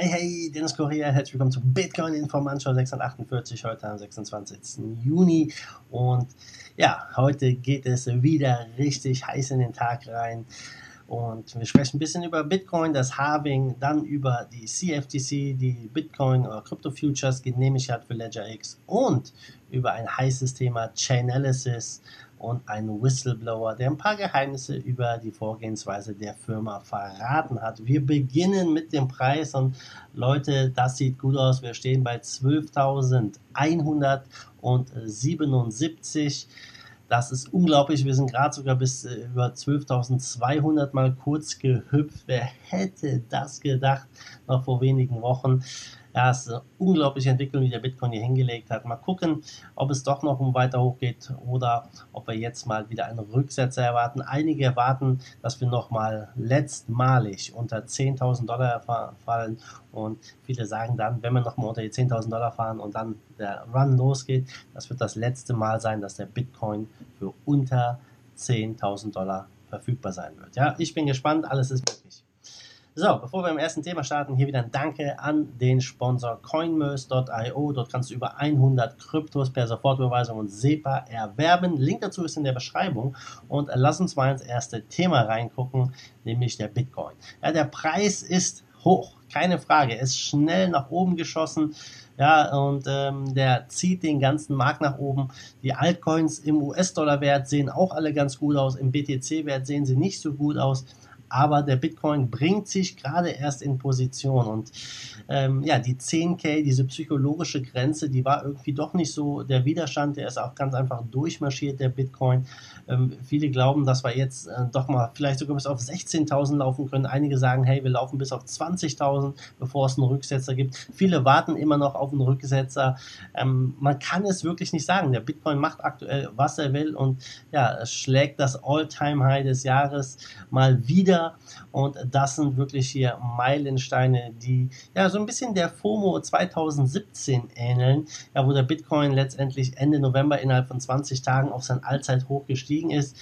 Hey, hey, Dennis Correa, herzlich willkommen zu Bitcoin Informanschau 648, heute am 26. Juni. Und ja, heute geht es wieder richtig heiß in den Tag rein. Und wir sprechen ein bisschen über Bitcoin, das Halving, dann über die CFTC, die Bitcoin oder Crypto Futures genehmigt hat für Ledger X und über ein heißes Thema Chainalysis und einen Whistleblower, der ein paar Geheimnisse über die Vorgehensweise der Firma verraten hat. Wir beginnen mit dem Preis und Leute, das sieht gut aus. Wir stehen bei 12.177. Das ist unglaublich. Wir sind gerade sogar bis äh, über 12.200 mal kurz gehüpft. Wer hätte das gedacht noch vor wenigen Wochen? Ja, es ist eine unglaubliche Entwicklung, die der Bitcoin hier hingelegt hat. Mal gucken, ob es doch noch weiter hochgeht oder ob wir jetzt mal wieder einen Rücksetzer erwarten. Einige erwarten, dass wir nochmal letztmalig unter 10.000 Dollar fallen und viele sagen dann, wenn wir nochmal unter die 10.000 Dollar fahren und dann der Run losgeht, das wird das letzte Mal sein, dass der Bitcoin für unter 10.000 Dollar verfügbar sein wird. Ja, ich bin gespannt, alles ist möglich. So, bevor wir im ersten Thema starten, hier wieder ein Danke an den Sponsor coinmerse.io. Dort kannst du über 100 Kryptos per Sofortüberweisung und SEPA erwerben. Link dazu ist in der Beschreibung. Und lass uns mal ins erste Thema reingucken, nämlich der Bitcoin. Ja, der Preis ist hoch, keine Frage. Er ist schnell nach oben geschossen. Ja, und ähm, der zieht den ganzen Markt nach oben. Die Altcoins im US-Dollar-Wert sehen auch alle ganz gut aus. Im BTC-Wert sehen sie nicht so gut aus aber der Bitcoin bringt sich gerade erst in Position und ähm, ja, die 10k, diese psychologische Grenze, die war irgendwie doch nicht so der Widerstand, der ist auch ganz einfach durchmarschiert, der Bitcoin. Ähm, viele glauben, dass wir jetzt äh, doch mal vielleicht sogar bis auf 16.000 laufen können. Einige sagen, hey, wir laufen bis auf 20.000, bevor es einen Rücksetzer gibt. Viele warten immer noch auf einen Rücksetzer. Ähm, man kann es wirklich nicht sagen. Der Bitcoin macht aktuell, was er will und ja, schlägt das All-Time-High des Jahres mal wieder. Und das sind wirklich hier Meilensteine, die ja so ein bisschen der FOMO 2017 ähneln, ja, wo der Bitcoin letztendlich Ende November innerhalb von 20 Tagen auf sein Allzeithoch gestiegen ist.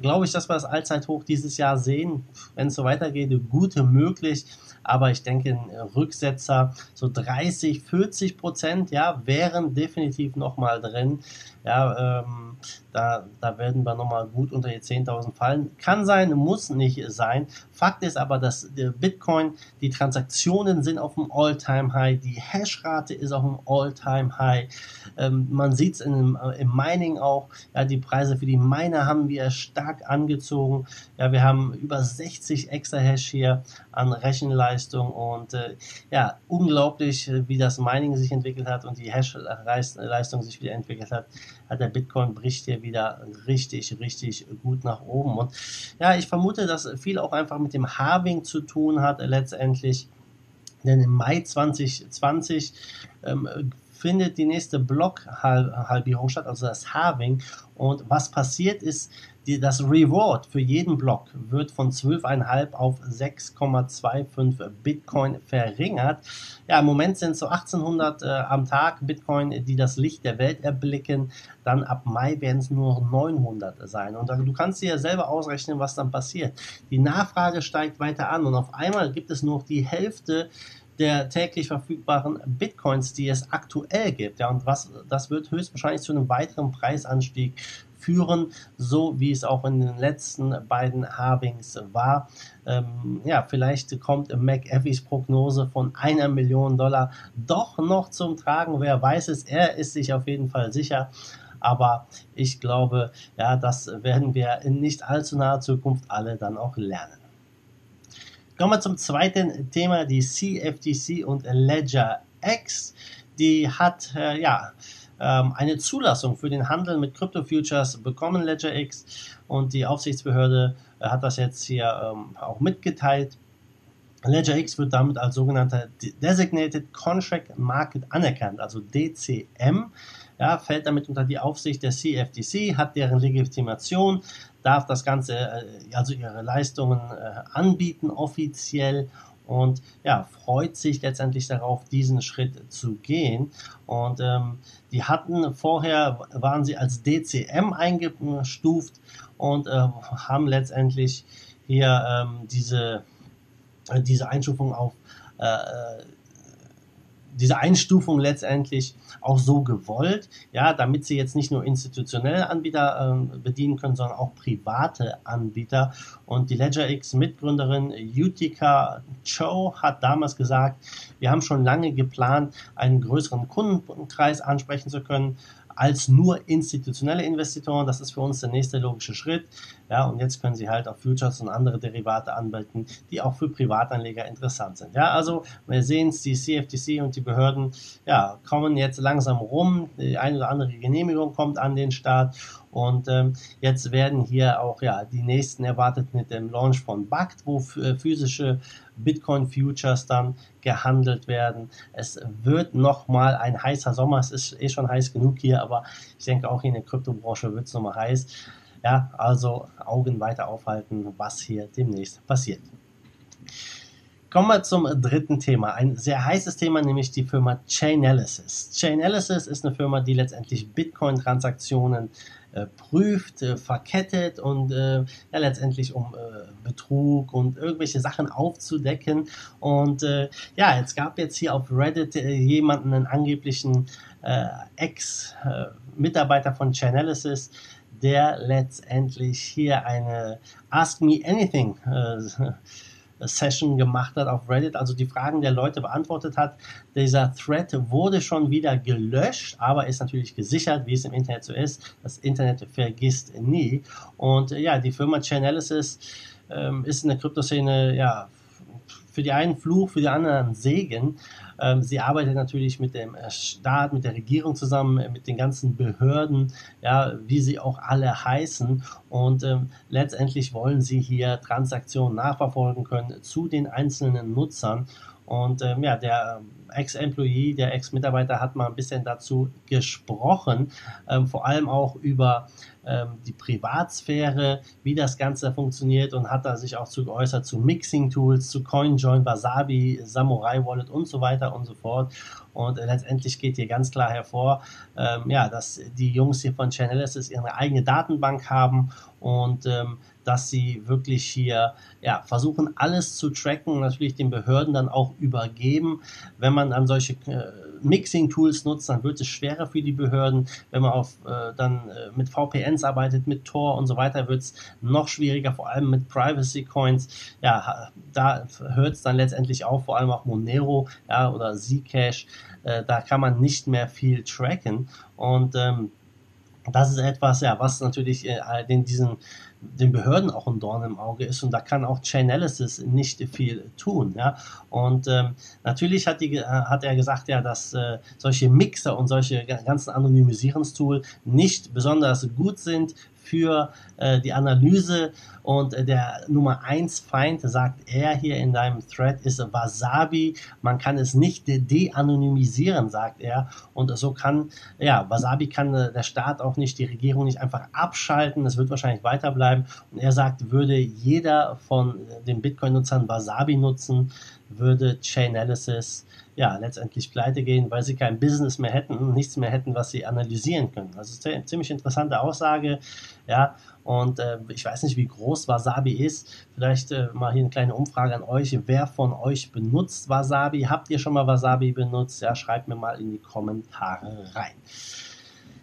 Glaube ich, dass wir das Allzeithoch dieses Jahr sehen, wenn es so weitergeht, gute möglich. Aber ich denke, ein Rücksetzer, so 30, 40 Prozent, ja, wären definitiv nochmal drin. Ja, ähm, da, da werden wir nochmal gut unter die 10.000 fallen. Kann sein, muss nicht sein. Fakt ist aber, dass der Bitcoin, die Transaktionen sind auf dem All-Time-High, die Hashrate ist auf dem All-Time-High. Ähm, man sieht es im, äh, im Mining auch. Ja, die Preise für die Miner haben wir stark angezogen. Ja, wir haben über 60 extra Hash hier an Rechenleistung und äh, ja, unglaublich, wie das Mining sich entwickelt hat und die Hash-Leistung sich wieder entwickelt hat hat der Bitcoin bricht hier wieder richtig, richtig gut nach oben. Und ja, ich vermute, dass viel auch einfach mit dem Halving zu tun hat letztendlich. Denn im Mai 2020 ähm, findet die nächste Blockhalbierung statt, also das Halving. Und was passiert ist, die, das Reward für jeden Block wird von 12,5 auf 6,25 Bitcoin verringert. Ja, im Moment sind es so 1800 äh, am Tag Bitcoin, die das Licht der Welt erblicken. Dann ab Mai werden es nur 900 sein. Und du kannst dir ja selber ausrechnen, was dann passiert. Die Nachfrage steigt weiter an und auf einmal gibt es nur die Hälfte der täglich verfügbaren Bitcoins, die es aktuell gibt. Ja, und was, das wird höchstwahrscheinlich zu einem weiteren Preisanstieg führen, so wie es auch in den letzten beiden Halvings war. Ähm, ja, vielleicht kommt McAfees Prognose von einer Million Dollar doch noch zum Tragen. Wer weiß es, er ist sich auf jeden Fall sicher. Aber ich glaube, ja, das werden wir in nicht allzu naher Zukunft alle dann auch lernen. Kommen wir zum zweiten Thema, die CFTC und Ledger X. Die hat, äh, ja, ähm, eine Zulassung für den Handel mit Crypto Futures bekommen, Ledger X. Und die Aufsichtsbehörde äh, hat das jetzt hier ähm, auch mitgeteilt. Ledger X wird damit als sogenannter Designated Contract Market anerkannt, also DCM. Ja, fällt damit unter die Aufsicht der CFTC, hat deren Legitimation, darf das Ganze, äh, also ihre Leistungen äh, anbieten offiziell und ja, freut sich letztendlich darauf, diesen Schritt zu gehen. Und ähm, die hatten vorher, waren sie als DCM eingestuft und äh, haben letztendlich hier ähm, diese, äh, diese Einstufung auf äh, diese Einstufung letztendlich auch so gewollt, ja, damit sie jetzt nicht nur institutionelle Anbieter äh, bedienen können, sondern auch private Anbieter. Und die LedgerX Mitgründerin Utica Cho hat damals gesagt, wir haben schon lange geplant, einen größeren Kundenkreis ansprechen zu können als nur institutionelle Investitoren. Das ist für uns der nächste logische Schritt. Ja, und jetzt können Sie halt auch Futures und andere Derivate anbieten, die auch für Privatanleger interessant sind. Ja, also wir sehen es, die CFTC und die Behörden ja, kommen jetzt langsam rum. Die eine oder andere Genehmigung kommt an den Start und ähm, jetzt werden hier auch ja die nächsten erwartet mit dem Launch von BACT, wo äh, physische Bitcoin Futures dann gehandelt werden. Es wird nochmal ein heißer Sommer. Es ist eh schon heiß genug hier, aber ich denke auch in der Kryptobranche wird es nochmal heiß. Ja, also Augen weiter aufhalten, was hier demnächst passiert. Kommen wir zum dritten Thema. Ein sehr heißes Thema, nämlich die Firma Chainalysis. Chainalysis ist eine Firma, die letztendlich Bitcoin-Transaktionen äh, prüft, äh, verkettet und äh, ja, letztendlich um äh, Betrug und irgendwelche Sachen aufzudecken. Und äh, ja, es gab jetzt hier auf Reddit äh, jemanden, einen angeblichen Ex-Mitarbeiter von Chainalysis, der letztendlich hier eine Ask Me Anything äh, Session gemacht hat auf Reddit, also die Fragen der Leute beantwortet hat. Dieser Thread wurde schon wieder gelöscht, aber ist natürlich gesichert, wie es im Internet so ist. Das Internet vergisst nie. Und äh, ja, die Firma Chainalysis ähm, ist in der Kryptoszene ja für die einen Fluch, für die anderen Segen. Ähm, sie arbeitet natürlich mit dem äh, Staat, mit der Regierung zusammen, äh, mit den ganzen Behörden, ja, wie sie auch alle heißen. Und ähm, letztendlich wollen sie hier Transaktionen nachverfolgen können zu den einzelnen Nutzern. Und ähm, ja, der Ex-Employee, der Ex-Mitarbeiter hat mal ein bisschen dazu gesprochen, ähm, vor allem auch über ähm, die Privatsphäre, wie das Ganze funktioniert und hat da sich auch zu geäußert zu Mixing-Tools, zu CoinJoin, Wasabi, Samurai Wallet und so weiter und so fort. Und äh, letztendlich geht hier ganz klar hervor, ähm, ja, dass die Jungs hier von Chainalysis ihre eigene Datenbank haben und ähm, dass sie wirklich hier ja, versuchen, alles zu tracken natürlich den Behörden dann auch übergeben. Wenn man dann solche äh, Mixing-Tools nutzt, dann wird es schwerer für die Behörden. Wenn man auf, äh, dann äh, mit VPNs arbeitet, mit Tor und so weiter, wird es noch schwieriger, vor allem mit Privacy-Coins. Ja, da hört es dann letztendlich auf, vor allem auch Monero ja, oder Zcash. Äh, da kann man nicht mehr viel tracken. Und ähm, das ist etwas, ja, was natürlich äh, den, diesen den Behörden auch ein Dorn im Auge ist und da kann auch Chainalysis nicht viel tun. Ja? Und ähm, natürlich hat, die, äh, hat er gesagt, ja, dass äh, solche Mixer und solche ganzen Anonymisierungstools nicht besonders gut sind für äh, die Analyse und äh, der Nummer 1 Feind, sagt er hier in deinem Thread, ist Wasabi. Man kann es nicht de-anonymisieren, sagt er. Und so kann, ja, Wasabi kann äh, der Staat auch nicht, die Regierung nicht einfach abschalten. Das wird wahrscheinlich weiterbleiben. Und er sagt, würde jeder von den Bitcoin-Nutzern Wasabi nutzen, würde Chainalysis ja, letztendlich pleite gehen, weil sie kein Business mehr hätten und nichts mehr hätten, was sie analysieren können. Also ziemlich interessante Aussage, ja, und äh, ich weiß nicht, wie groß Wasabi ist. Vielleicht äh, mal hier eine kleine Umfrage an euch. Wer von euch benutzt Wasabi? Habt ihr schon mal Wasabi benutzt? Ja, schreibt mir mal in die Kommentare rein.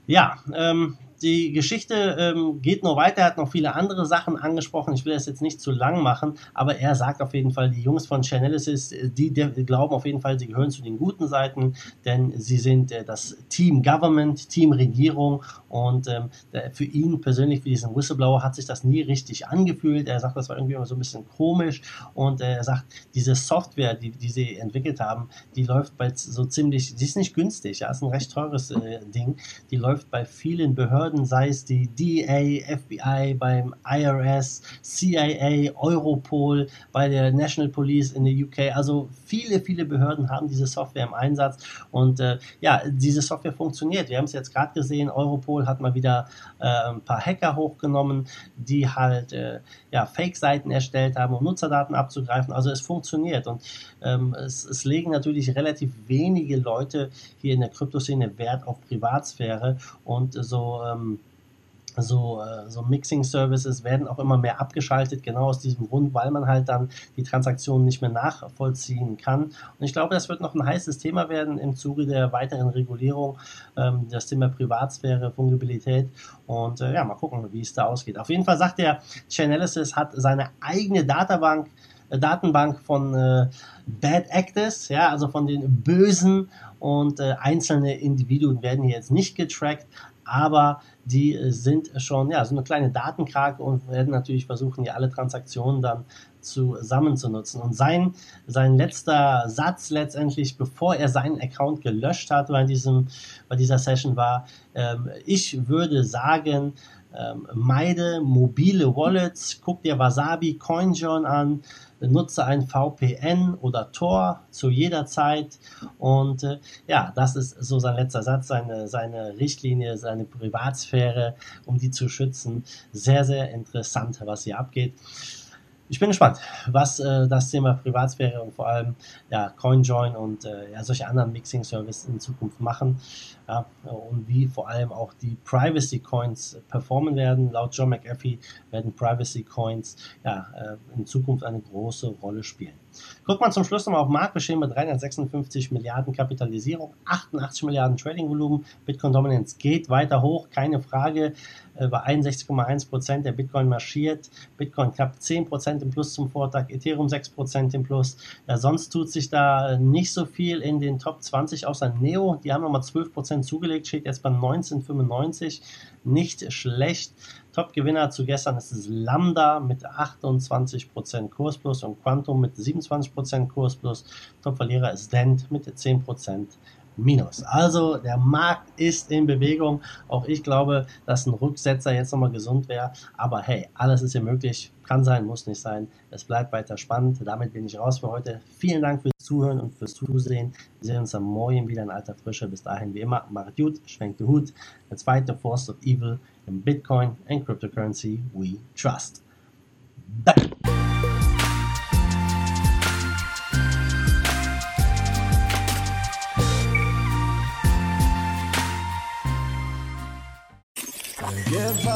Ja, ähm, die Geschichte ähm, geht noch weiter, er hat noch viele andere Sachen angesprochen. Ich will das jetzt nicht zu lang machen, aber er sagt auf jeden Fall, die Jungs von Chainalysis, die, die glauben auf jeden Fall, sie gehören zu den guten Seiten, denn sie sind äh, das Team Government, Team Regierung und ähm, der, für ihn persönlich, für diesen Whistleblower, hat sich das nie richtig angefühlt. Er sagt, das war irgendwie immer so ein bisschen komisch und äh, er sagt, diese Software, die, die sie entwickelt haben, die läuft bei so ziemlich, die ist nicht günstig, ja, ist ein recht teures äh, Ding, die läuft bei vielen Behörden Behörden, sei es die DA, FBI, beim IRS, CIA, Europol, bei der National Police in der UK. Also viele, viele Behörden haben diese Software im Einsatz und äh, ja, diese Software funktioniert. Wir haben es jetzt gerade gesehen, Europol hat mal wieder äh, ein paar Hacker hochgenommen, die halt äh, ja, Fake-Seiten erstellt haben, um Nutzerdaten abzugreifen. Also es funktioniert und ähm, es, es legen natürlich relativ wenige Leute hier in der Kryptoszene Wert auf Privatsphäre und so ähm, so, äh, so Mixing-Services werden auch immer mehr abgeschaltet, genau aus diesem Grund, weil man halt dann die Transaktionen nicht mehr nachvollziehen kann. Und ich glaube, das wird noch ein heißes Thema werden im Zuge der weiteren Regulierung, ähm, das Thema Privatsphäre, Fungibilität und äh, ja, mal gucken, wie es da ausgeht. Auf jeden Fall sagt der Chainalysis hat seine eigene Datenbank äh, Datenbank von äh, Bad Actors, ja, also von den Bösen und äh, einzelne Individuen werden hier jetzt nicht getrackt, aber die äh, sind schon ja, so eine kleine Datenkrake und werden natürlich versuchen, hier alle Transaktionen dann zusammen zu nutzen. Und sein, sein letzter Satz letztendlich, bevor er seinen Account gelöscht hat bei, diesem, bei dieser Session war, ähm, ich würde sagen, ähm, meide mobile Wallets, guck dir Wasabi CoinJoin an, nutze ein VPN oder Tor zu jeder Zeit. Und äh, ja, das ist so sein letzter Satz, seine, seine Richtlinie, seine Privatsphäre, um die zu schützen. Sehr, sehr interessant, was hier abgeht ich bin gespannt, was äh, das Thema Privatsphäre und vor allem ja, CoinJoin und äh, ja, solche anderen Mixing-Services in Zukunft machen ja, und wie vor allem auch die Privacy-Coins performen werden. Laut John McAfee werden Privacy-Coins ja, äh, in Zukunft eine große Rolle spielen. Guckt man zum Schluss nochmal auf Marktgeschehen mit 356 Milliarden Kapitalisierung, 88 Milliarden Trading-Volumen, Bitcoin-Dominance geht weiter hoch, keine Frage, äh, bei 61,1 Prozent der Bitcoin marschiert, Bitcoin knapp 10 Prozent im Plus zum Vortag, Ethereum 6 Prozent im Plus, ja, sonst tut sich da nicht so viel in den Top 20, außer Neo, die haben nochmal 12 Prozent zugelegt, steht jetzt bei 1995, nicht schlecht. Top-Gewinner zu gestern ist es Lambda mit 28% Kurs plus und Quantum mit 27% Kurs plus. Top-Verlierer ist Dent mit 10% Minus. Also der Markt ist in Bewegung. Auch ich glaube, dass ein Rücksetzer jetzt nochmal gesund wäre. Aber hey, alles ist hier möglich. Kann sein, muss nicht sein. Es bleibt weiter spannend. Damit bin ich raus für heute. Vielen Dank fürs Zuhören und fürs Zusehen. Wir sehen uns am Morgen wieder in alter Frische. Bis dahin wie immer, macht gut, schwenkt den Hut. Der zweite Force of Evil in Bitcoin and Cryptocurrency we trust. Danke. Never